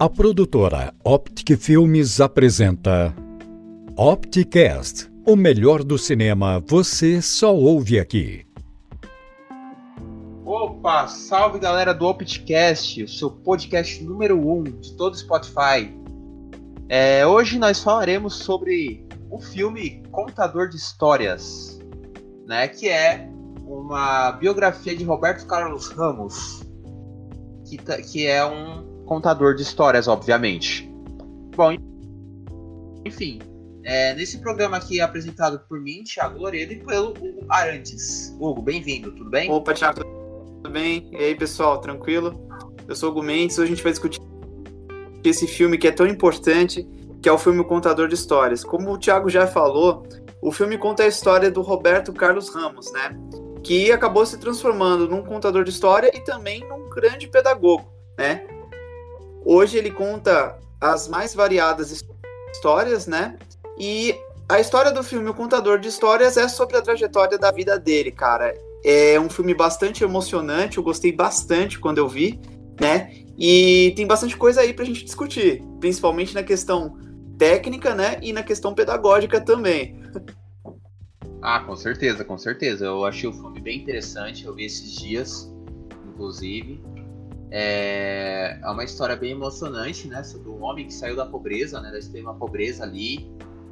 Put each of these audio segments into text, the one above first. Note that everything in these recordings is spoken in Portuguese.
A produtora Optic Filmes apresenta Opticast, o melhor do cinema você só ouve aqui. Opa, salve galera do Opticast, o seu podcast número 1 um de todo o Spotify. É, hoje nós falaremos sobre o filme Contador de Histórias, né, que é uma biografia de Roberto Carlos Ramos, que, que é um contador de histórias, obviamente. Bom, enfim, é, nesse programa aqui é apresentado por mim, Thiago Loredo, e pelo Hugo Arantes. Hugo, bem-vindo, tudo bem? Opa, Thiago, tudo bem? E aí, pessoal, tranquilo? Eu sou o Hugo Mendes, hoje a gente vai discutir esse filme que é tão importante, que é o filme Contador de Histórias. Como o Thiago já falou, o filme conta a história do Roberto Carlos Ramos, né? Que acabou se transformando num contador de história e também num grande pedagogo, né? Hoje ele conta as mais variadas histórias, né? E a história do filme O Contador de Histórias é sobre a trajetória da vida dele, cara. É um filme bastante emocionante, eu gostei bastante quando eu vi, né? E tem bastante coisa aí pra gente discutir, principalmente na questão técnica, né? E na questão pedagógica também. Ah, com certeza, com certeza. Eu achei o filme bem interessante, eu vi esses dias, inclusive. É, é uma história bem emocionante, né? Um homem que saiu da pobreza, né? Da extrema pobreza ali,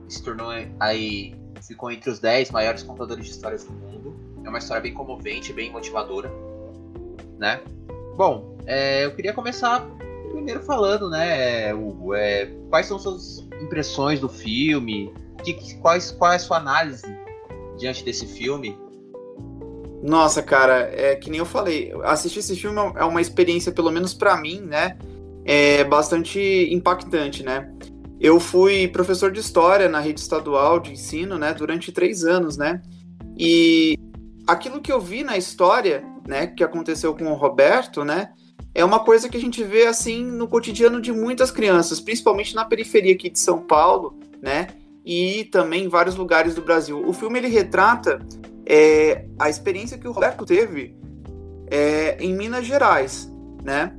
se tornou aí, ficou entre os 10 maiores contadores de histórias do mundo. É uma história bem comovente, bem motivadora, né? Bom, é, eu queria começar primeiro falando, né, Hugo, é, quais são suas impressões do filme? Que, quais, qual é a sua análise diante desse filme? Nossa, cara, é que nem eu falei, assistir esse filme é uma experiência, pelo menos para mim, né? É bastante impactante, né? Eu fui professor de história na rede estadual de ensino, né, durante três anos, né? E aquilo que eu vi na história, né, que aconteceu com o Roberto, né, é uma coisa que a gente vê assim no cotidiano de muitas crianças, principalmente na periferia aqui de São Paulo, né? E também em vários lugares do Brasil. O filme ele retrata é, a experiência que o Roberto teve é, em Minas Gerais, né?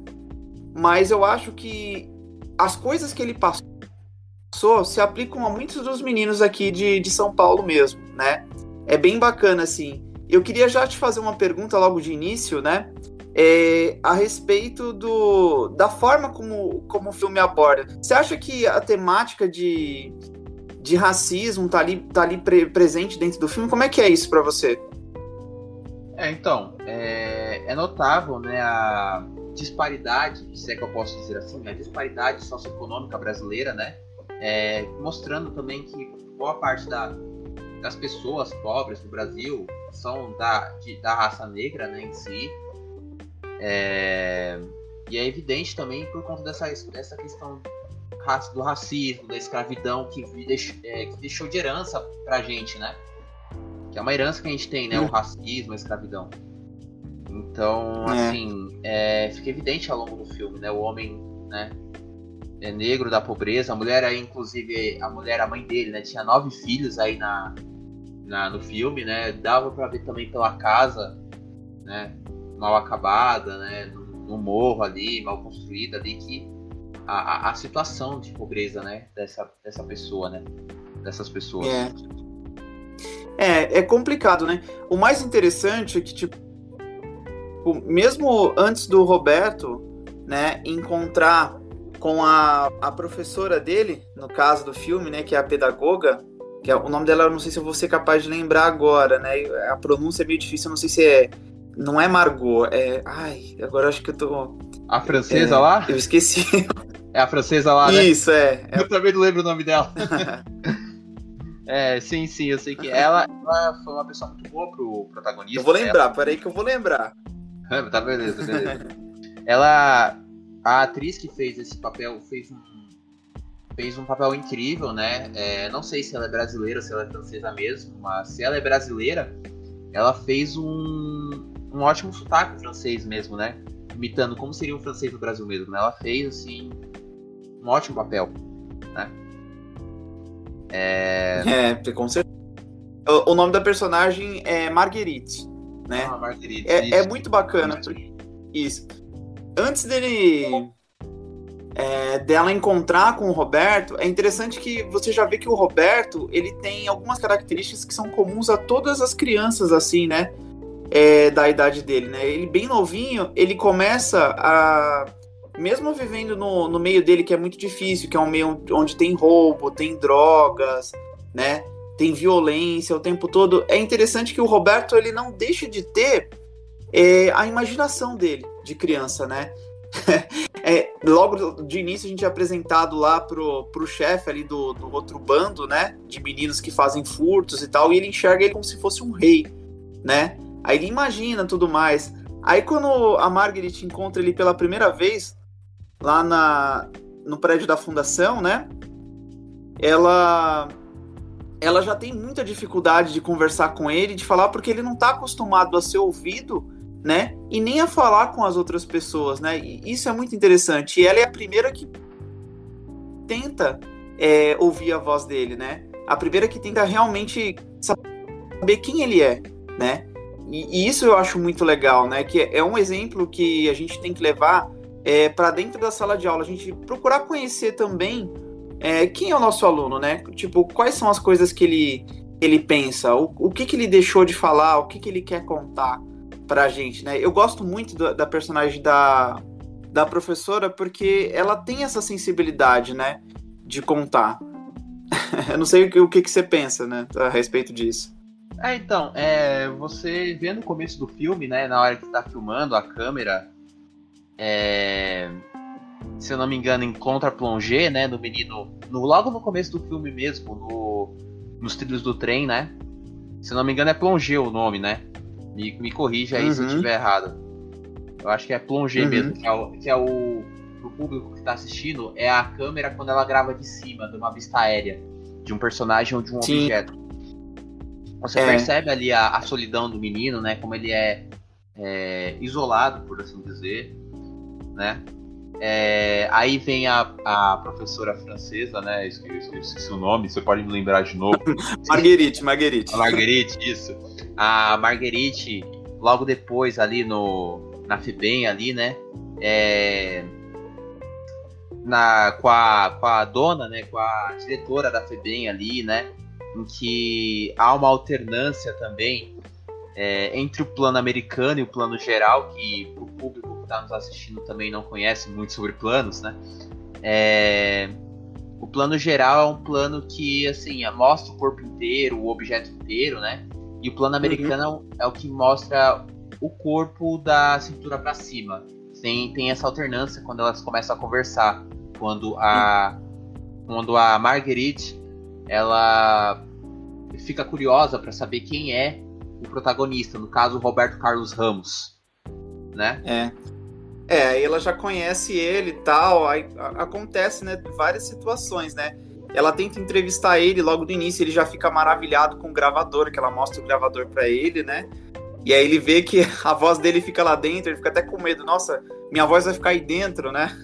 Mas eu acho que as coisas que ele passou se aplicam a muitos dos meninos aqui de, de São Paulo mesmo, né? É bem bacana, assim. Eu queria já te fazer uma pergunta logo de início, né? É, a respeito do, da forma como, como o filme aborda. Você acha que a temática de, de racismo tá ali, tá ali pre presente dentro do filme. Como é que é isso para você? É, então, é, é, notável né, a disparidade, se é que eu posso dizer assim, a disparidade socioeconômica brasileira, né? É, mostrando também que boa parte da, das pessoas pobres do Brasil são da, de, da raça negra né, em si. É, e é evidente também por conta dessa, dessa questão do racismo, da escravidão que, deixou, é, que deixou de herança pra gente, né? Que é uma herança que a gente tem, né? O uhum. racismo, a escravidão. Então, é. assim, é, fica evidente ao longo do filme, né? O homem, né? É negro da pobreza. A mulher aí, inclusive, a mulher, a mãe dele, né? Tinha nove filhos aí na, na no filme, né? Dava para ver também pela casa, né? Mal acabada, né? No, no morro ali, mal construída ali, que a, a, situação de pobreza, né, dessa, dessa pessoa, né, dessas pessoas. É. é, é complicado, né? O mais interessante é que, tipo, mesmo antes do Roberto, né, encontrar com a, a professora dele, no caso do filme, né, que é a pedagoga, que é, o nome dela eu não sei se eu vou ser capaz de lembrar agora, né, a pronúncia é meio difícil, eu não sei se é, não é Margot, é, ai, agora acho que eu tô... A francesa é, lá? Eu esqueci. É a francesa lá, né? Isso, é. Eu também não lembro o nome dela. é, sim, sim, eu sei que ela, ela foi uma pessoa muito boa pro protagonista. Eu vou lembrar, ela... peraí que eu vou lembrar. tá, beleza, beleza. ela, a atriz que fez esse papel, fez um, fez um papel incrível, né? É, não sei se ela é brasileira ou se ela é francesa mesmo, mas se ela é brasileira, ela fez um, um ótimo sotaque francês mesmo, né? Imitando como seria um francês no Brasil mesmo. Né? Ela fez, assim, um ótimo papel, né? É, é com certeza. O, o nome da personagem é Marguerite, né? Ah, Marguerite. É, é muito bacana. Isso. Antes dele é, dela encontrar com o Roberto, é interessante que você já vê que o Roberto ele tem algumas características que são comuns a todas as crianças, assim, né? É, da idade dele, né? Ele bem novinho, ele começa a. Mesmo vivendo no, no meio dele, que é muito difícil, que é um meio onde tem roubo, tem drogas, né? Tem violência o tempo todo. É interessante que o Roberto ele não deixa de ter é, a imaginação dele de criança, né? é, logo de início a gente é apresentado lá pro, pro chefe ali do, do outro bando, né? De meninos que fazem furtos e tal, e ele enxerga ele como se fosse um rei, né? Aí ele imagina tudo mais. Aí quando a Margaret encontra ele pela primeira vez, lá na, no prédio da fundação, né? Ela ela já tem muita dificuldade de conversar com ele, de falar, porque ele não está acostumado a ser ouvido né? E nem a falar com as outras pessoas, né? E isso é muito interessante. E ela é a primeira que tenta é, ouvir a voz dele, né? A primeira que tenta realmente saber quem ele é, né? E, e isso eu acho muito legal, né? Que é um exemplo que a gente tem que levar é, para dentro da sala de aula. A gente procurar conhecer também é, quem é o nosso aluno, né? Tipo, quais são as coisas que ele, ele pensa, o, o que, que ele deixou de falar, o que, que ele quer contar pra gente, né? Eu gosto muito da, da personagem da, da professora porque ela tem essa sensibilidade, né? De contar. Eu não sei o que, o que, que você pensa, né? A respeito disso. É, então, é, você vê no começo do filme, né? Na hora que tá filmando, a câmera. É, se eu não me engano, encontra plongé, né? Do menino. No, logo no começo do filme mesmo, no, nos trilhos do trem, né? Se eu não me engano, é plongé o nome, né? Me, me corrija aí uhum. se eu estiver errado. Eu acho que é plongé uhum. mesmo, que é, o, que é o. Pro público que está assistindo, é a câmera quando ela grava de cima, de uma vista aérea, de um personagem ou de um Sim. objeto. Você é. percebe ali a, a, solidão do menino, né? Como ele é, é isolado, por assim dizer, né? É, aí vem a, a professora francesa, né? Esqueci, esqueci o nome, você pode me lembrar de novo. Marguerite, Marguerite. A Marguerite, isso. A Marguerite, logo depois, ali no, na FIBEM, ali, né? É, na, com, a, com a dona, né? Com a diretora da FIBEM ali, né? Em que há uma alternância também é, entre o plano americano e o plano geral, que o público está nos assistindo também não conhece muito sobre planos, né? É... O plano geral é um plano que, assim, mostra o corpo inteiro, o objeto inteiro, né? E o plano uhum. americano uhum. é o que mostra o corpo da cintura para cima. Tem, tem essa alternância quando elas começam a conversar. Quando a, quando a Marguerite ela fica curiosa para saber quem é o protagonista, no caso, o Roberto Carlos Ramos. Né? É. É, aí ela já conhece ele e tal, aí acontece, né, várias situações, né? Ela tenta entrevistar ele logo do início, ele já fica maravilhado com o gravador, que ela mostra o gravador para ele, né? E aí ele vê que a voz dele fica lá dentro, ele fica até com medo, nossa, minha voz vai ficar aí dentro, né?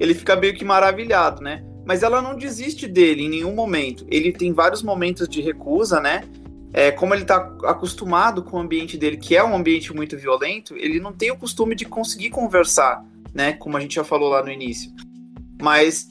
Ele fica meio que maravilhado, né? Mas ela não desiste dele em nenhum momento. Ele tem vários momentos de recusa, né? É, como ele está acostumado com o ambiente dele, que é um ambiente muito violento, ele não tem o costume de conseguir conversar, né? Como a gente já falou lá no início. Mas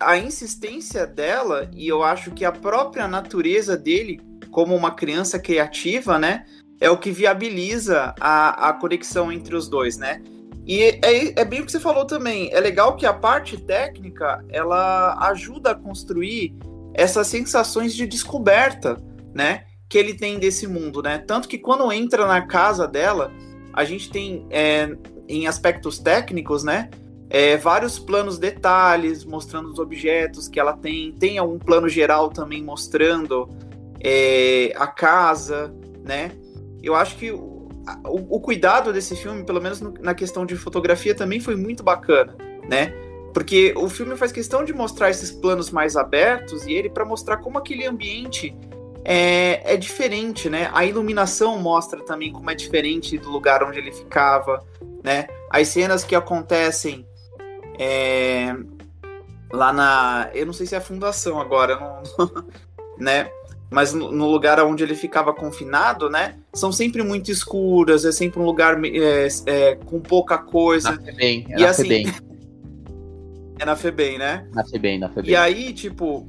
a insistência dela, e eu acho que a própria natureza dele, como uma criança criativa, né? É o que viabiliza a, a conexão entre os dois, né? E é, é bem o que você falou também. É legal que a parte técnica ela ajuda a construir essas sensações de descoberta, né? Que ele tem desse mundo, né? Tanto que quando entra na casa dela, a gente tem é, em aspectos técnicos, né? É, vários planos detalhes mostrando os objetos que ela tem. Tem algum plano geral também mostrando é, a casa, né? Eu acho que o, o, cuidado desse filme, pelo menos no, na questão de fotografia, também foi muito bacana, né? Porque o filme faz questão de mostrar esses planos mais abertos e ele para mostrar como aquele ambiente é, é diferente, né? A iluminação mostra também como é diferente do lugar onde ele ficava, né? As cenas que acontecem é, lá na. Eu não sei se é a fundação agora, não, né? Mas no, no, lugar onde ele ficava confinado, né? São sempre muito escuras, é sempre um lugar é, é, com pouca coisa. Na FEBEM, é e assim, É na FEBEM, né? Na FEBEM, na FEBEM. E aí, tipo,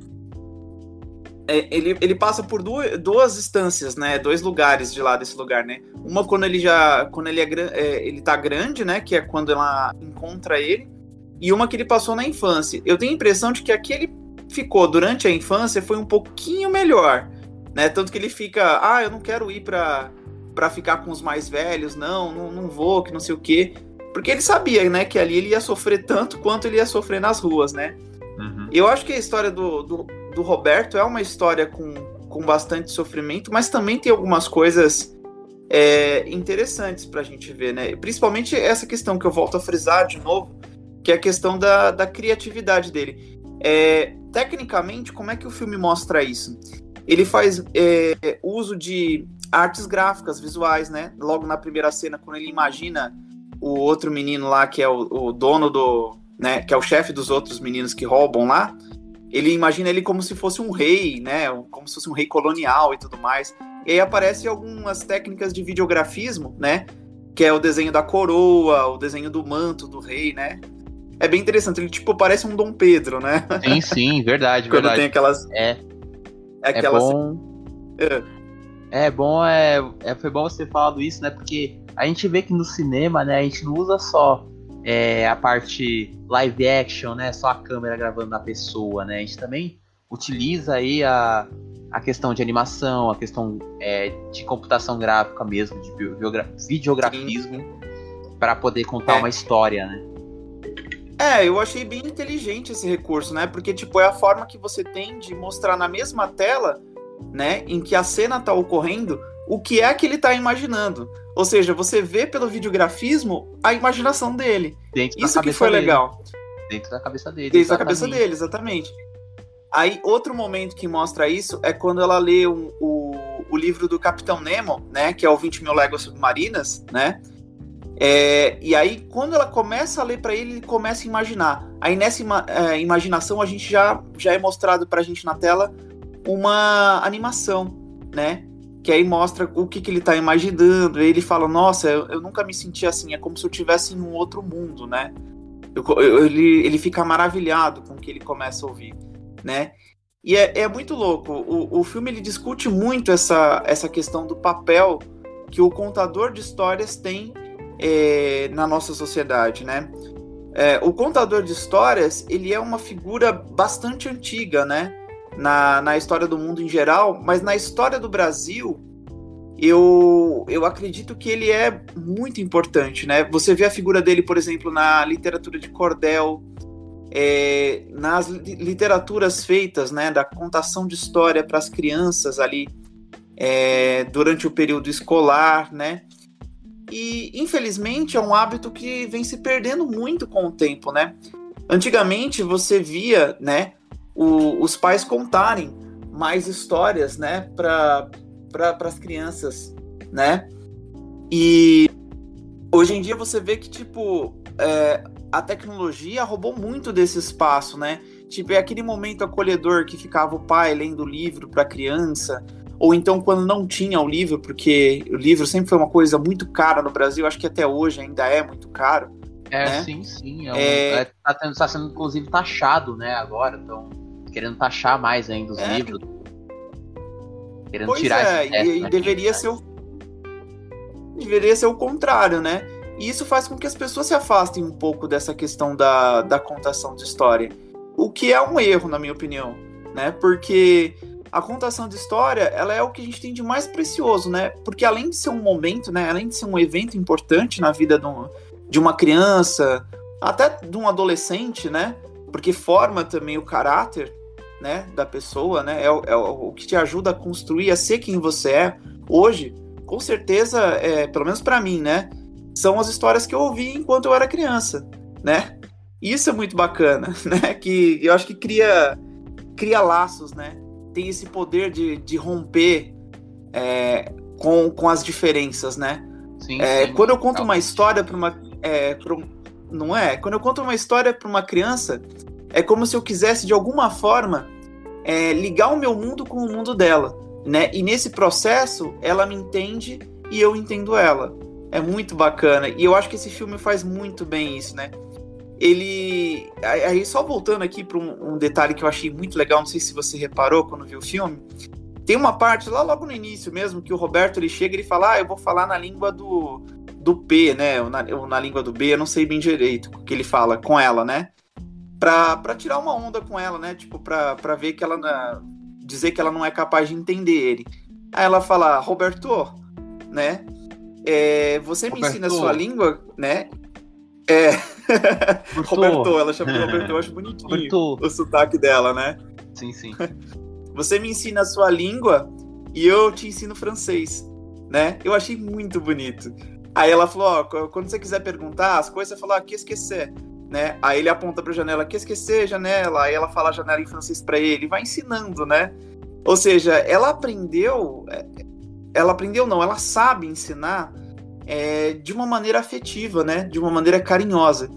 ele, ele passa por duas, duas instâncias, né? Dois lugares de lá desse lugar, né? Uma quando ele já. Quando ele, é, é, ele tá grande, né? Que é quando ela encontra ele. E uma que ele passou na infância. Eu tenho a impressão de que aquele ficou durante a infância foi um pouquinho melhor. Né? Tanto que ele fica, ah, eu não quero ir pra, pra ficar com os mais velhos, não, não, não vou, que não sei o quê. Porque ele sabia, né, que ali ele ia sofrer tanto quanto ele ia sofrer nas ruas, né? Uhum. Eu acho que a história do, do, do Roberto é uma história com, com bastante sofrimento, mas também tem algumas coisas é, interessantes pra gente ver, né? Principalmente essa questão que eu volto a frisar de novo, que é a questão da, da criatividade dele. É, tecnicamente, como é que o filme mostra isso? Ele faz é, uso de artes gráficas, visuais, né? Logo na primeira cena, quando ele imagina o outro menino lá, que é o, o dono do. Né, que é o chefe dos outros meninos que roubam lá, ele imagina ele como se fosse um rei, né? Como se fosse um rei colonial e tudo mais. E aí aparecem algumas técnicas de videografismo, né? Que é o desenho da coroa, o desenho do manto do rei, né? É bem interessante, ele tipo parece um Dom Pedro, né? Sim, sim, verdade, Quando verdade. tem aquelas. É. é aquelas... É bom. É. é bom, é, é, foi bom você falado isso, né? Porque a gente vê que no cinema, né, a gente não usa só é, a parte live action, né? Só a câmera gravando a pessoa, né? A gente também utiliza aí a, a questão de animação, a questão é, de computação gráfica mesmo, de videografismo, para poder contar é. uma história, né? É, eu achei bem inteligente esse recurso, né? Porque, tipo, é a forma que você tem de mostrar na mesma tela, né, em que a cena tá ocorrendo, o que é que ele tá imaginando. Ou seja, você vê pelo videografismo a imaginação dele. Dentro Isso que foi dele. legal. Dentro da cabeça dele. Dentro exatamente. da cabeça dele, exatamente. Aí, outro momento que mostra isso é quando ela lê um, o, o livro do Capitão Nemo, né? Que é o 20 mil léguas submarinas, né? É, e aí, quando ela começa a ler para ele, ele começa a imaginar. Aí, nessa é, imaginação, a gente já, já é mostrado pra gente na tela uma animação, né? Que aí mostra o que, que ele está imaginando. E ele fala: Nossa, eu, eu, nunca me senti assim, é como se eu estivesse em um outro mundo, né? Eu, eu, ele, ele fica maravilhado com o que ele começa a ouvir, né? E é, é muito louco. O, o filme ele discute muito essa, essa questão do papel que o contador de histórias tem é, na nossa sociedade, né? É, o contador de histórias ele é uma figura bastante antiga, né? Na, na história do mundo em geral, mas na história do Brasil, eu, eu acredito que ele é muito importante, né? Você vê a figura dele, por exemplo, na literatura de cordel, é, nas literaturas feitas, né, da contação de história para as crianças ali é, durante o período escolar, né? E infelizmente é um hábito que vem se perdendo muito com o tempo, né? Antigamente você via, né, o, os pais contarem mais histórias, né, para pra, as crianças, né? E hoje em dia você vê que, tipo, é, a tecnologia roubou muito desse espaço, né? Tipo, é aquele momento acolhedor que ficava o pai lendo o livro para a criança, ou então quando não tinha o livro, porque o livro sempre foi uma coisa muito cara no Brasil, acho que até hoje ainda é muito caro. É, né? sim, sim. É, um, é... é tá, tá, sendo, inclusive, taxado, né, agora, então querendo taxar mais ainda os é. livros. Querendo pois tirar é, esse e, e deveria ser o deveria ser o contrário, né? E isso faz com que as pessoas se afastem um pouco dessa questão da, da contação de história. O que é um erro, na minha opinião, né? Porque a contação de história, ela é o que a gente tem de mais precioso, né? Porque além de ser um momento, né? Além de ser um evento importante na vida de, um, de uma criança, até de um adolescente, né? Porque forma também o caráter, né, da pessoa, né? É, é, o que te ajuda a construir, a ser quem você é. Hoje, com certeza, é, pelo menos para mim, né? São as histórias que eu ouvi enquanto eu era criança, né? Isso é muito bacana, né? Que eu acho que cria, cria laços, né? Tem esse poder de, de romper é, com, com as diferenças, né? Sim, é, sim, quando eu conto uma história para uma. É, pra não é? Quando eu conto uma história para uma criança, é como se eu quisesse, de alguma forma, é, ligar o meu mundo com o mundo dela, né? E nesse processo, ela me entende e eu entendo ela. É muito bacana. E eu acho que esse filme faz muito bem isso, né? ele. Aí, só voltando aqui para um, um, detalhe que eu achei muito legal, não sei se você reparou quando viu o filme. Tem uma parte lá logo no início mesmo que o Roberto ele chega e fala: Ah, eu vou falar na língua do, do P, né? Ou na, ou na língua do B, eu não sei bem direito o que ele fala com ela, né? Pra, pra tirar uma onda com ela, né? Tipo, pra, pra ver que ela. Na, dizer que ela não é capaz de entender ele. Aí ela fala: Roberto, né? É, você me Roberto. ensina a sua língua, né? É. Roberto, ela chama de Roberto, eu acho bonitinho Roberto. o sotaque dela, né? Sim, sim. Você me ensina a sua língua e eu te ensino francês, né? Eu achei muito bonito. Aí ela falou, ó, quando você quiser perguntar as coisas, você fala, ah, que esquecer, né? Aí ele aponta pra janela, que esquecer, janela. Aí ela fala janela em francês para ele, vai ensinando, né? Ou seja, ela aprendeu, é, ela aprendeu não, ela sabe ensinar é, de uma maneira afetiva, né? De uma maneira carinhosa.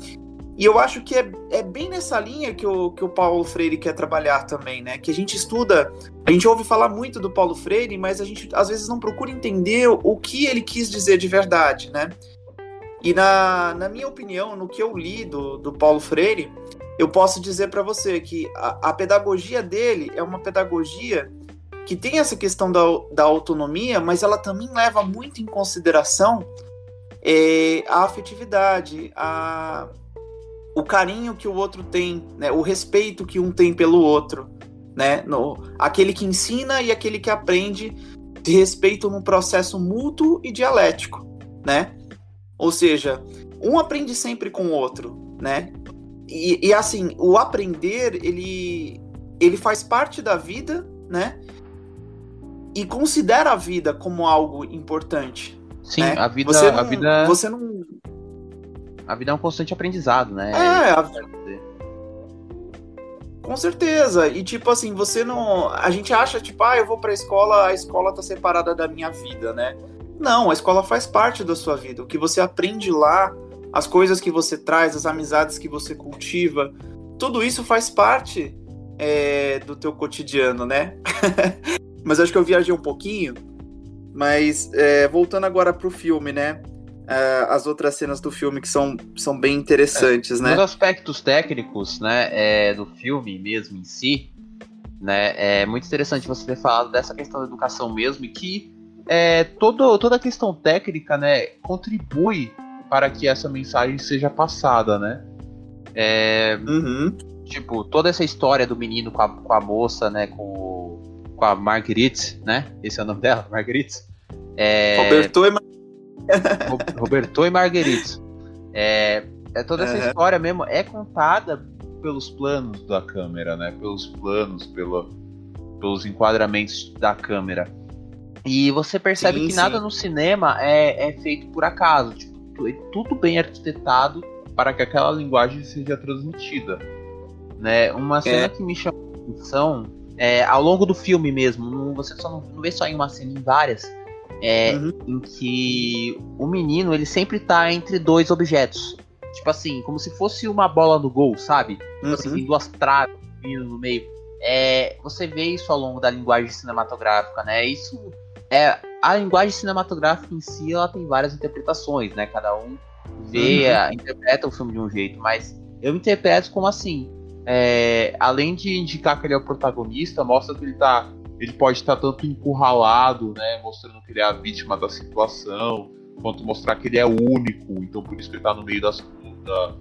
E eu acho que é, é bem nessa linha que o, que o Paulo Freire quer trabalhar também, né? Que a gente estuda, a gente ouve falar muito do Paulo Freire, mas a gente às vezes não procura entender o que ele quis dizer de verdade, né? E na, na minha opinião, no que eu li do, do Paulo Freire, eu posso dizer para você que a, a, pedagogia dele é uma pedagogia que tem essa questão da, da autonomia, mas ela também leva muito em consideração é, a afetividade, a, o carinho que o outro tem, né? O respeito que um tem pelo outro, né? No, aquele que ensina e aquele que aprende de respeito num processo mútuo e dialético, né? Ou seja, um aprende sempre com o outro, né? E, e assim, o aprender, ele, ele faz parte da vida, né? E considera a vida como algo importante. Sim, né? a vida, você não, a vida. Você não, a vida é um constante aprendizado, né? É, a... com certeza. E tipo assim, você não. A gente acha, tipo, ah, eu vou pra escola, a escola tá separada da minha vida, né? Não, a escola faz parte da sua vida. O que você aprende lá, as coisas que você traz, as amizades que você cultiva, tudo isso faz parte é, do teu cotidiano, né? mas acho que eu viajei um pouquinho. Mas é, voltando agora pro filme, né? uh, as outras cenas do filme que são, são bem interessantes, é, né? Os aspectos técnicos, né, é, do filme mesmo em si, né, é muito interessante você ter falado dessa questão da educação mesmo e que é, todo, toda a questão técnica, né, contribui para que essa mensagem seja passada, né? É, uhum. Tipo, toda essa história do menino com a, com a moça, né, com, com a Marguerite, né? Esse é o nome dela, Marguerite. É, Roberto e Roberto e Marguerite. É, é toda essa uhum. história mesmo é contada pelos planos da câmera, né? Pelos planos, pelo, pelos enquadramentos da câmera. E você percebe sim, que sim. nada no cinema é, é feito por acaso. Tipo, é tudo bem arquitetado para que aquela linguagem seja transmitida. Né? Uma cena é. que me chamou a atenção é, ao longo do filme mesmo, não, você só não, não vê só em uma cena, em várias é, uhum. em que o menino ele sempre tá entre dois objetos. Tipo assim, como se fosse uma bola no gol, sabe? Tipo assim, uhum. assim, tem duas traves, menino no meio. É, você vê isso ao longo da linguagem cinematográfica, né? Isso é a linguagem cinematográfica em si, ela tem várias interpretações, né? Cada um vê, uhum. interpreta o filme de um jeito, mas eu interpreto como assim, é, além de indicar que ele é o protagonista, mostra que ele tá ele pode estar tanto encurralado, né, mostrando que ele é a vítima da situação, quanto mostrar que ele é único, então por isso que ele está no meio das, da,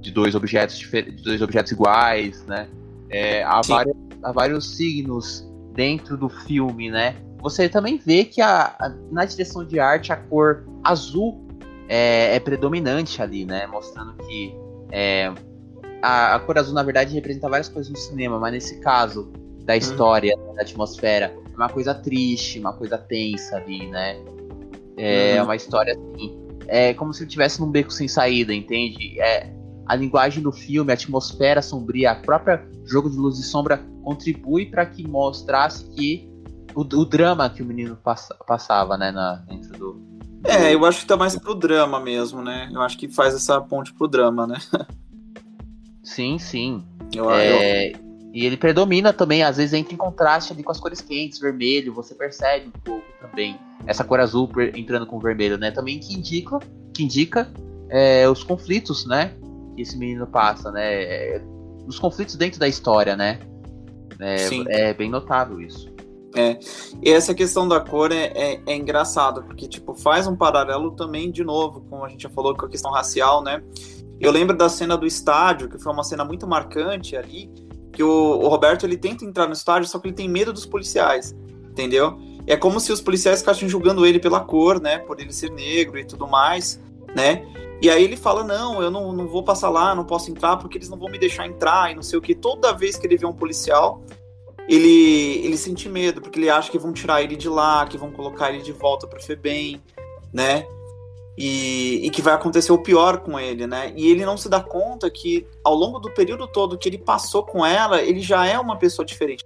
de dois objetos de dois objetos iguais, né? É, há, vários, há, vários, signos dentro do filme, né? Você também vê que a, a na direção de arte a cor azul é, é predominante ali, né? Mostrando que é, a, a, cor azul na verdade representa várias coisas no cinema, mas nesse caso da uhum. história, da atmosfera. É uma coisa triste, uma coisa tensa ali, né? É uhum. uma história assim. É como se ele estivesse num beco sem saída, entende? É, a linguagem do filme, a atmosfera sombria, a própria jogo de luz e sombra contribui para que mostrasse que o, o, drama que o menino passa, passava, né, na, dentro do, do, É, eu acho que tá mais pro drama mesmo, né? Eu acho que faz essa ponte pro drama, né? Sim, sim. Eu, é, eu... E ele predomina também, às vezes entra em contraste ali com as cores quentes, vermelho, você percebe um pouco também essa cor azul entrando com vermelho, né? Também que indica, que indica é, os conflitos, né? que esse menino passa, né? Os conflitos dentro da história, né? É, é bem notável isso. É, e essa questão da cor é, é, é, engraçado, porque, tipo, faz um paralelo também, de novo, como a gente já falou, com a questão racial, né? Eu lembro da cena do estádio, que foi uma cena muito marcante ali, que o, o Roberto, ele tenta entrar no estádio, só que ele tem medo dos policiais, entendeu? É como se os policiais ficassem julgando ele pela cor, né? Por ele ser negro e tudo mais, né? E aí ele fala: Não, eu não, não vou passar lá, não posso entrar porque eles não vão me deixar entrar e não sei o que. Toda vez que ele vê um policial, ele, ele sente medo, porque ele acha que vão tirar ele de lá, que vão colocar ele de volta para FEBEM, né? E, e, que vai acontecer o pior com ele, né? E ele não se dá conta que ao longo do período todo que ele passou com ela, ele já é uma pessoa diferente.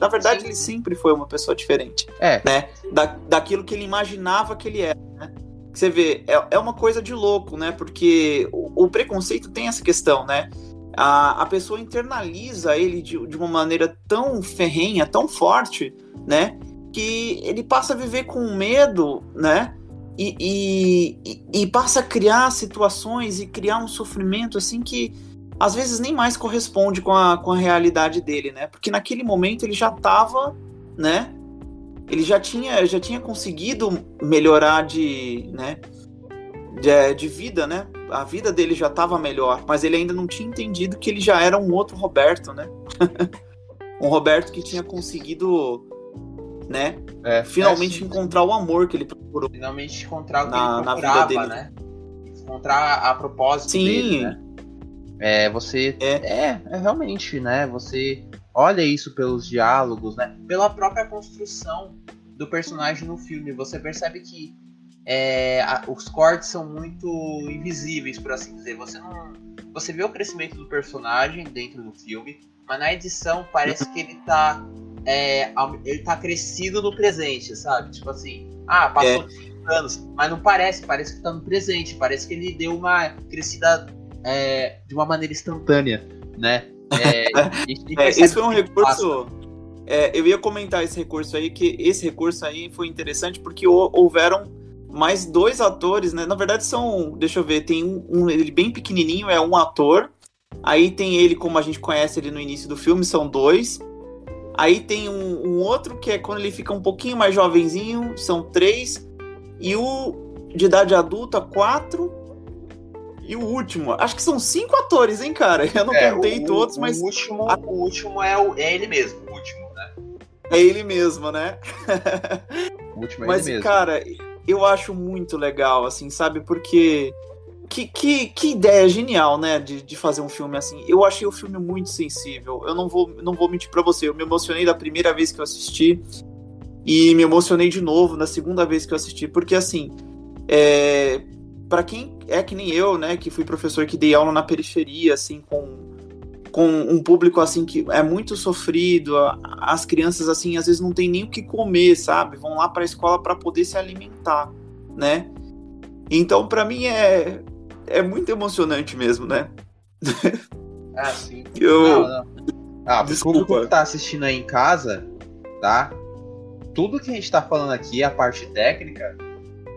Na verdade, Sim. ele sempre foi uma pessoa diferente, é. né? Da, daquilo que ele imaginava que ele era, né? Você vê, é, é uma coisa de louco, né? Porque o, o preconceito tem essa questão, né? A, a pessoa internaliza ele de, de uma maneira tão ferrenha, tão forte, né? Que ele passa a viver com medo, né? E, e, e, passa a criar situações e criar um sofrimento assim que às vezes nem mais corresponde com a, com a realidade dele, né? Porque naquele momento ele já estava, né? Ele já tinha, já tinha conseguido melhorar de, né? De, de vida, né? A vida dele já estava melhor, mas ele ainda não tinha entendido que ele já era um outro Roberto, né? um Roberto que tinha conseguido, né? É, finalmente é, encontrar o amor que ele procurou. Finalmente encontrar o que na, ele procurava, na vida dele. né? Encontrar a propósito Sim. dele, né? É, você é. é, é realmente, né? Você olha isso pelos diálogos, né? Pela própria construção do personagem no filme, você percebe que é, a, os cortes são muito invisíveis, por assim dizer. Você não, você vê o crescimento do personagem dentro do filme, mas na edição parece que ele tá é, ele tá crescido no presente, sabe? Tipo assim, ah, passou é. anos, mas não parece, parece que tá no presente, parece que ele deu uma crescida é, de uma maneira instantânea, né? É, é, esse foi um recurso. É, eu ia comentar esse recurso aí, que esse recurso aí foi interessante porque houveram mais dois atores, né? Na verdade são, deixa eu ver, tem um, um, ele bem pequenininho, é um ator. Aí tem ele como a gente conhece ele no início do filme, são dois. Aí tem um, um outro que é quando ele fica um pouquinho mais jovenzinho, são três. E o de idade adulta, quatro. E o último, acho que são cinco atores, hein, cara? Eu não é, contei o, todos, mas. O último, o último é, o, é ele mesmo, o último, né? É ele mesmo, né? O último é mas, ele mesmo. cara, eu acho muito legal, assim, sabe? Porque. Que, que, que ideia genial, né? De, de fazer um filme assim. Eu achei o filme muito sensível. Eu não vou, não vou mentir pra você. Eu me emocionei da primeira vez que eu assisti. E me emocionei de novo na segunda vez que eu assisti. Porque, assim. É, para quem é que nem eu, né? Que fui professor que dei aula na periferia, assim, com com um público assim que é muito sofrido, as crianças assim às vezes não tem nem o que comer, sabe? Vão lá para a escola para poder se alimentar, né? Então para mim é é muito emocionante mesmo, né? Ah, sim. Eu... Não, não. Ah, Desculpa. que tá assistindo aí em casa, tá? Tudo que a gente tá falando aqui, a parte técnica,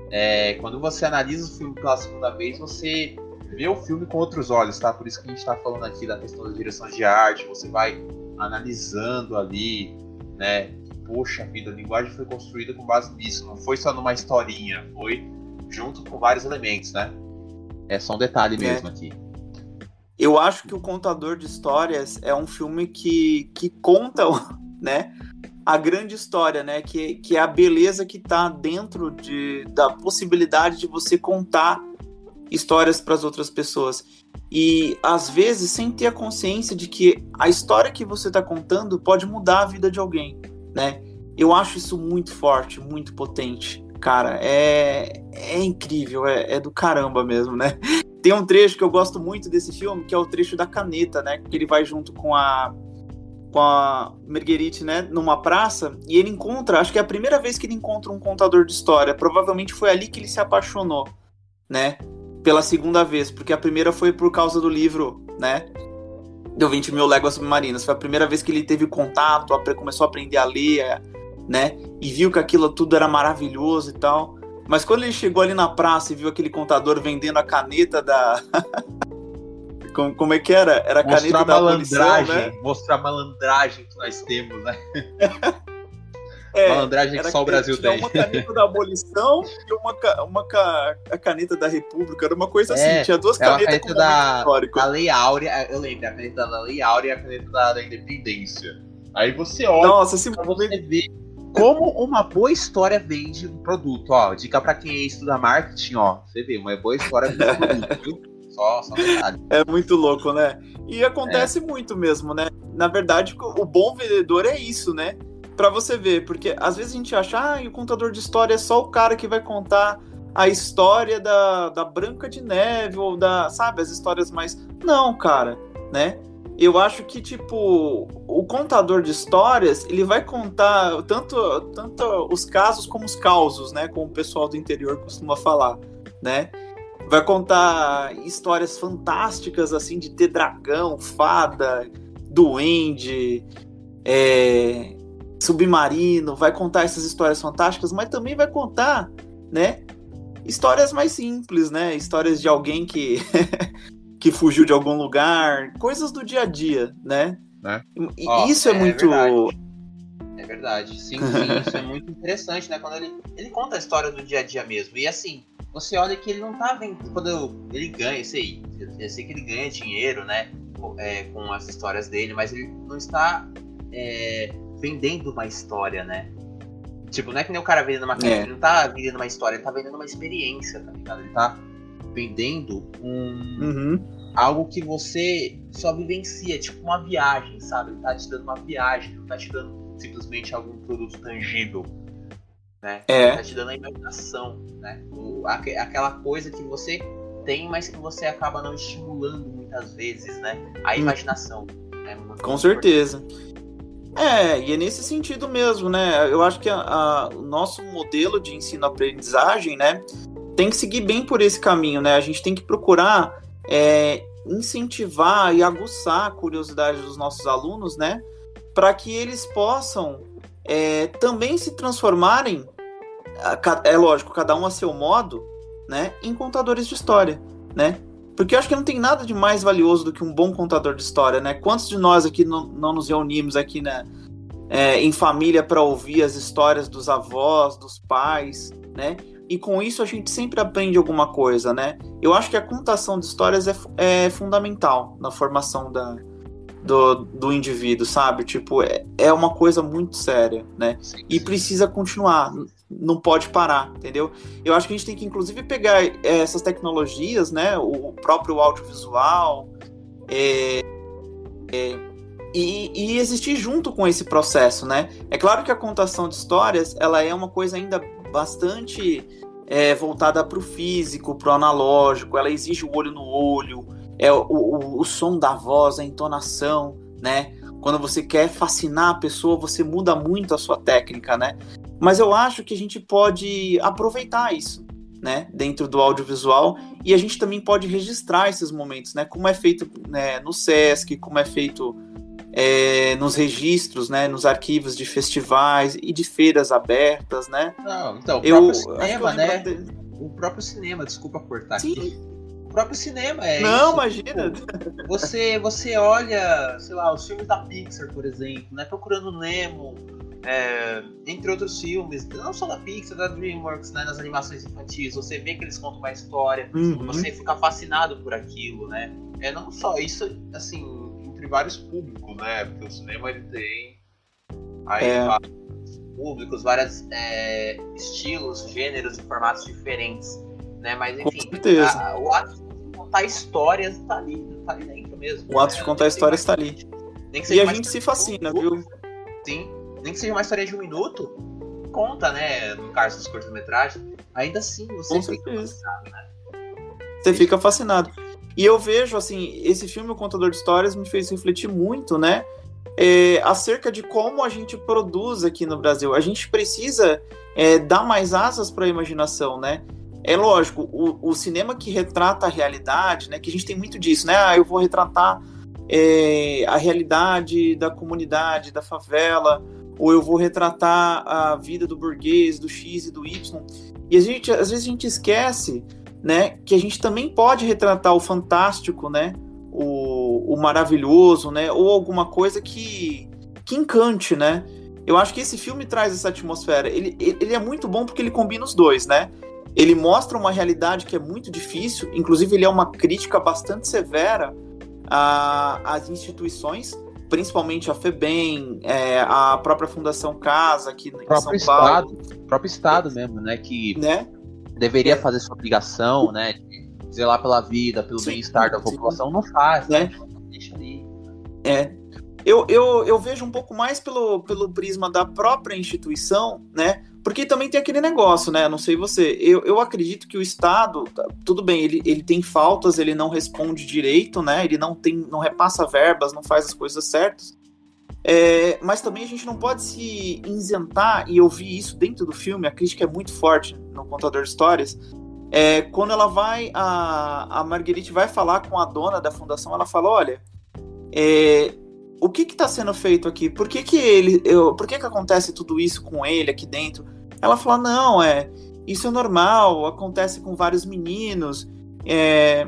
é, quando você analisa o filme pela segunda vez, você ver o filme com outros olhos, tá? Por isso que a gente está falando aqui da questão da direção de arte, você vai analisando ali, né? Poxa vida, a linguagem foi construída com base nisso, não foi só numa historinha, foi junto com vários elementos, né? É só um detalhe é. mesmo é. aqui. Eu acho que o Contador de Histórias é um filme que, que conta, né? A grande história, né? Que, que é a beleza que está dentro de, da possibilidade de você contar histórias para as outras pessoas. E às vezes sem ter a consciência de que a história que você está contando pode mudar a vida de alguém, né? Eu acho isso muito forte, muito potente. Cara, é, é incrível, é, é do caramba mesmo, né? Tem um trecho que eu gosto muito desse filme, que é o trecho da caneta, né? Que ele vai junto com a com a Marguerite, né, numa praça, e ele encontra, acho que é a primeira vez que ele encontra um contador de história. Provavelmente foi ali que ele se apaixonou, né? Pela segunda vez, porque a primeira foi por causa do livro, né? Deu 20 mil léguas submarinas. Foi a primeira vez que ele teve contato, começou a aprender a ler, né? E viu que aquilo tudo era maravilhoso e tal. Mas quando ele chegou ali na praça e viu aquele contador vendendo a caneta da, Como, como é que era? Era a Mostrar caneta a da malandragem, né? mostrar a malandragem que nós temos, né? É, malandragem que só o Brasil tem. uma caneta da abolição e uma, uma ca- a caneta da república. Era uma coisa assim. É, tinha duas é canetas caneta com da- histórico. A Lei Áurea, eu lembro, a caneta da Lei Áurea e a caneta da, da Independência. Aí você olha Nossa, momento você ver como uma boa história vende um produto. Ó, dica pra quem estuda marketing, ó. Você vê, uma boa história vende um produto, viu? Só, só detalhe. É muito louco, né? E acontece É. muito mesmo, né? Na verdade, o bom vendedor é isso, né? Pra você ver, porque às vezes a gente acha, ah, o contador de história é só o cara que vai contar a história da, da Branca de Neve ou da, sabe, as histórias mais. Não, cara, né? Eu acho que, tipo, o contador de histórias, ele vai contar tanto, tanto os casos como os causos, né? Como o pessoal do interior costuma falar, né? vai contar histórias fantásticas, assim, de ter dragão, fada, duende, é, submarino, vai contar essas histórias fantásticas, mas também vai contar, né, histórias mais simples, né, histórias de alguém que, que fugiu de algum lugar, coisas do dia a dia, né, Né? e Ó, isso é, é muito... verdade. É verdade. Sim, sim, isso é muito interessante, né? Quando ele, ele conta a história do dia a dia mesmo. E assim, você olha que ele não tá vendo. Quando ele ganha, sei, eu sei que ele ganha dinheiro, né? com- é, com as histórias dele, mas ele não está é, vendendo uma história, né? Tipo, não é que nem o cara vendendo uma É. ele não tá vendendo uma história, ele tá vendendo uma experiência, tá ligado? Ele tá vendendo um, Uhum. algo que você só vivencia, tipo uma viagem, sabe? Ele tá te dando uma viagem, não tá te dando simplesmente algum produto tangível, né? É. Ele tá te dando a imaginação, né? O- aque- aquela coisa que você tem, mas que você acaba não estimulando muitas vezes, né? A imaginação. né? Muito Com certeza. É, e é nesse sentido mesmo, né? Eu acho que a- a- o nosso modelo de ensino-aprendizagem, né, tem que seguir bem por esse caminho, né? A gente tem que procurar é, incentivar e aguçar a curiosidade dos nossos alunos, né, para que eles possam é, também se transformarem, é lógico, cada um a seu modo, né, em contadores de história, né? Porque eu acho que não tem nada de mais valioso do que um bom contador de história, né? Quantos de nós aqui não, não nos reunimos aqui, né, é, em família para ouvir as histórias dos avós, dos pais, né? E com isso a gente sempre aprende alguma coisa, né? Eu acho que a contação de histórias é, é fundamental na formação da, do, do indivíduo, sabe? Tipo, é, é uma coisa muito séria, né? E precisa continuar, não pode parar, entendeu? Eu acho que a gente tem que inclusive pegar eh, essas tecnologias, né, o próprio audiovisual, é, é, e, e existir junto com esse processo, né? É claro que a contação de histórias, ela é uma coisa ainda bastante é, voltada para o físico, para o analógico, ela exige o olho no olho, é o, o, o som da voz, a entonação, né? Quando você quer fascinar a pessoa, você muda muito a sua técnica, né? Mas eu acho que a gente pode aproveitar isso, né? Dentro do audiovisual e a gente também pode registrar esses momentos, né? Como é feito né, no Sesc, como é feito é, nos registros, né? Nos arquivos de festivais e de feiras abertas, né? Não, então, o Eu próprio que eu cinema, né? de- O próprio cinema, desculpa cortar Sim. aqui. Próprio cinema é Não, isso, imagina. tipo, você, você olha, sei lá, os filmes da Pixar, por exemplo, né? Procurando Nemo, é, entre outros filmes, não só da Pixar, da DreamWorks, né? Nas animações infantis, você vê que eles contam uma história, Uhum. você fica fascinado por aquilo, né? É não só isso, assim, entre vários públicos, né? Porque o cinema ele tem aí É. vários públicos, vários é, estilos, gêneros e formatos diferentes, né? Mas enfim, a- o ato contar histórias tá ali, tá ali dentro mesmo. O ato de contar Nem que história seja está ali. Nem que E seja a uma gente se fascina, viu? Sim, nem que seja uma história de um minuto, conta, né? No caso dos curtas-metragens, ainda assim você Com fica certeza. fascinado, né? Você fica fascinado. E eu vejo, assim, esse filme, O Contador de Histórias, me fez refletir muito, né? é, acerca de como a gente produz aqui no Brasil. A gente precisa é, dar mais asas para a imaginação, né? É lógico, o, o cinema que retrata a realidade, né? Que a gente tem muito disso, né? Ah, eu vou retratar é, a realidade da comunidade, da favela, ou eu vou retratar a vida do burguês, do X e do Y. E a gente, às vezes a gente esquece, né, que a gente também pode retratar o fantástico, né, o, o maravilhoso, né? Ou alguma coisa que, que encante, né? Eu acho que esse filme traz essa atmosfera. Ele, ele é muito bom porque ele combina os dois, né? Ele mostra uma realidade que é muito difícil, inclusive ele é uma crítica bastante severa às instituições, principalmente a FEBEM, é, a própria Fundação Casa aqui em São estado, Paulo. O próprio Estado mesmo, né? Que né? deveria fazer sua obrigação, né? De zelar pela vida, pelo bem-estar da população, sim. não faz, né? né? Deixa ali. É. Eu, eu, eu vejo um pouco mais pelo, pelo prisma da própria instituição, né? Porque também tem aquele negócio, né? Não sei você. Eu, eu acredito que o Estado, tá, tudo bem, ele, ele tem faltas, ele não responde direito, né? Ele não tem, não repassa verbas, não faz as coisas certas. É, mas também a gente não pode se isentar, e eu vi isso dentro do filme, a crítica é muito forte no Contador de Histórias. É, quando ela vai, a, a Marguerite vai falar com a dona da fundação, ela fala: olha, é, o que está sendo feito aqui? Por que, que ele. Eu, por que, que acontece tudo isso com ele aqui dentro? Ela fala, não, é. Isso é normal, acontece com vários meninos. É,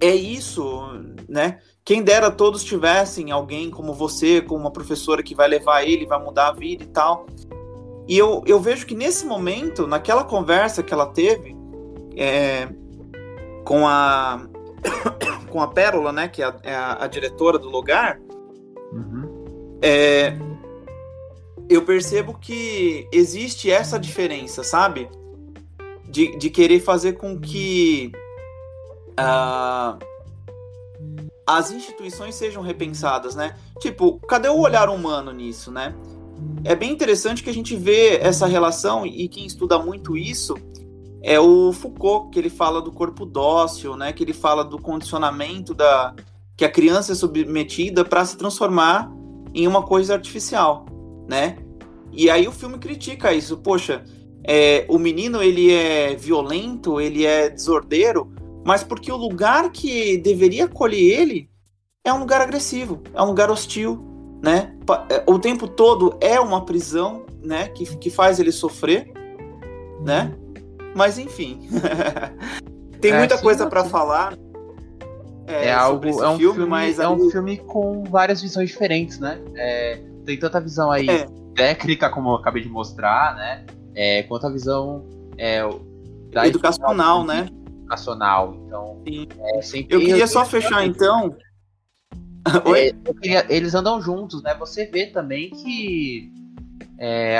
é isso, né? Quem dera todos tivessem alguém como você, como uma professora que vai levar ele, vai mudar a vida e tal. E eu, eu vejo que nesse momento, naquela conversa que ela teve é, com a com a Pérola, né, que é a, é a, diretora do lugar, Uhum. É, eu percebo que existe essa diferença, sabe? De, de querer fazer com que uh, as instituições sejam repensadas, né? Tipo, cadê o olhar humano nisso, né? É bem interessante que a gente vê essa relação, e quem estuda muito isso é o Foucault, que ele fala do corpo dócil, né? Que ele fala do condicionamento da, que a criança é submetida para se transformar em uma coisa artificial, né? E aí o filme critica isso. Poxa, é, o menino ele é violento, ele é desordeiro, mas porque o lugar que deveria acolher ele é um lugar agressivo, é um lugar hostil, né? É, o tempo todo é uma prisão, né? Que, que faz ele sofrer, né? Mas enfim, tem é, muita coisa para falar. É, é algo, é um filme, filme mas é um filme com várias visões diferentes, né? É, tem tanta visão aí é. técnica, como eu acabei de mostrar, né? É, quanto a visão é, da educacional, né? Educacional, então. É, eu queria só fechar então. Oi? Queria, eles andam juntos, né? Você vê também que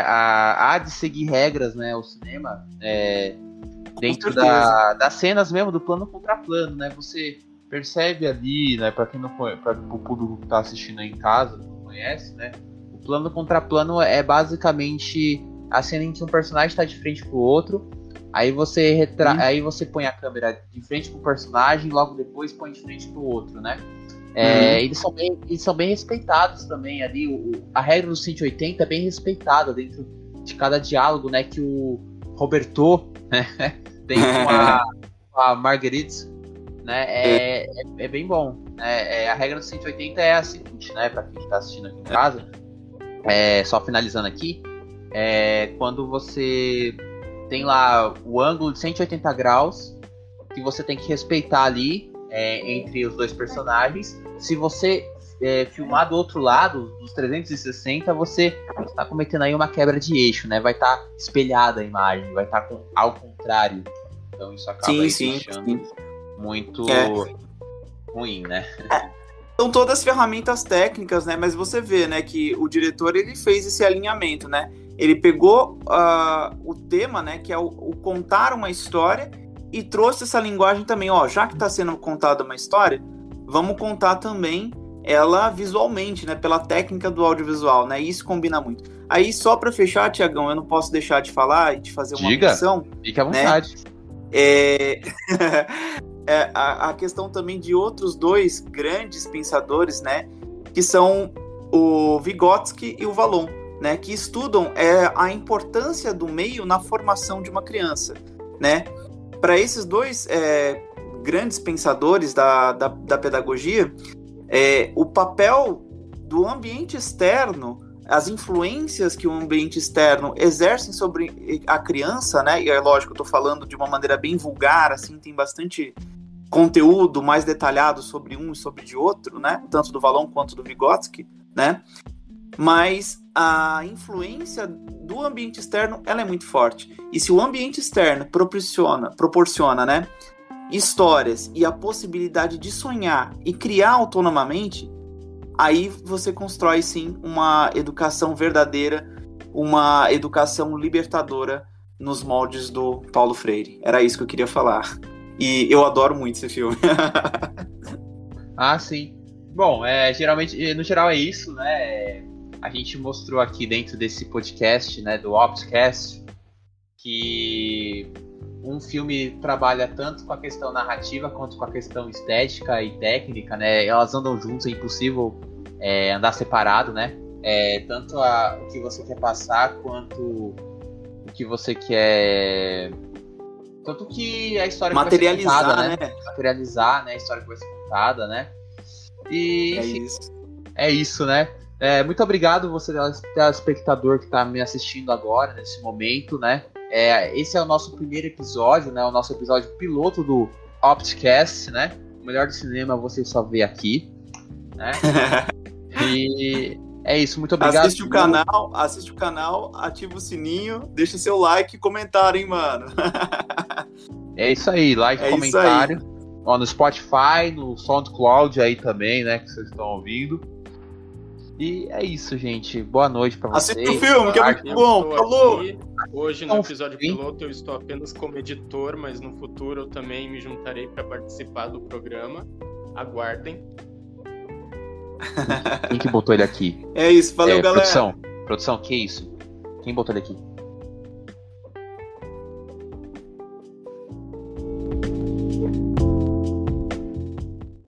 a, há de seguir regras, né? O cinema dentro da, das cenas mesmo do plano contra plano, né? Você percebe ali, né, para quem não para o público que está assistindo aí em casa, não conhece, né? O plano contra plano é basicamente a cena em que um personagem está de frente pro outro, aí você retra... Uhum. aí você põe a câmera de frente pro personagem, logo depois põe de frente pro outro, né? É, uhum. eles, são bem, eles são bem respeitados também ali. O, a regra do 180 é bem respeitada dentro de cada diálogo, né? Que o Roberto né, tem com a, a Marguerite né? É, é, é bem bom. Né? É, a regra do 180 é a seguinte, né? Para quem está assistindo aqui em casa, é, só finalizando aqui, é quando você tem lá o ângulo de 180 graus que você tem que respeitar ali é, entre os dois personagens. Se você é, filmar do outro lado, dos 360, você está cometendo aí uma quebra de eixo, né? Vai estar tá espelhada a imagem, vai estar tá com, ao contrário. Então isso acaba sim, sim, deixando sim muito é. ruim, né? São todas ferramentas técnicas, né? Mas você vê, né, que o diretor ele fez esse alinhamento, né? Ele pegou uh, o tema, né, que é o, o, contar uma história e trouxe essa linguagem também, ó, já que está sendo contada uma história, vamos contar também ela visualmente, né, pela técnica do audiovisual, né? E isso combina muito. Aí só para fechar, Tiagão, eu não posso deixar de falar e de fazer uma Diga, menção. Fique à né? vontade. Né? É... é, a, a, questão também de outros dois grandes pensadores, né, que são o Vygotsky e o Vallon, né, que estudam é, a importância do meio na formação de uma criança, né. Para esses dois é, grandes pensadores da, da, da pedagogia, é, o papel do ambiente externo as influências que o ambiente externo exercem sobre a criança, né? E é lógico, eu estou falando de uma maneira bem vulgar, assim, tem bastante conteúdo mais detalhado sobre um e sobre de outro, né? Tanto do Valon quanto do Vygotsky, né? Mas a influência do ambiente externo ela é muito forte. E se o ambiente externo proporciona, proporciona, né, histórias e a possibilidade de sonhar e criar autonomamente, aí você constrói sim uma educação verdadeira, uma educação libertadora nos moldes do Paulo Freire. Era isso que eu queria falar. E eu adoro muito esse filme. ah, sim. Bom, é, geralmente, no geral é isso, né? A gente mostrou aqui dentro desse podcast, né, do Opscast, que um filme trabalha tanto com a questão narrativa quanto com a questão estética e técnica, né? Elas andam juntas, é impossível é, andar separado, né? É, tanto a, o que você quer passar quanto o que você quer. Tanto que a história materializar, contada, né? né? Materializar, né? A história que vai ser contada, né? E é isso. É isso, né? É, muito obrigado você telespectador que está me assistindo agora nesse momento, né? É, esse é o nosso primeiro episódio, né? O nosso episódio piloto do Optcast, né? O melhor do cinema você só vê aqui, né? e é isso, muito obrigado. Assiste o canal, assiste o canal, ativa o sininho, deixa seu like e comentário, hein, mano. é isso aí, like, é comentário. Ó, no Spotify, no SoundCloud aí também, né? Que vocês estão ouvindo. E é isso, gente. Boa noite pra vocês. Assista o filme, que é muito bom. Falou! Hoje, no episódio piloto, eu estou apenas como editor, mas no futuro eu também me juntarei para participar do programa. Aguardem. Quem que botou ele aqui? É isso, valeu, é, galera. Produção, produção, que isso? Quem botou ele aqui?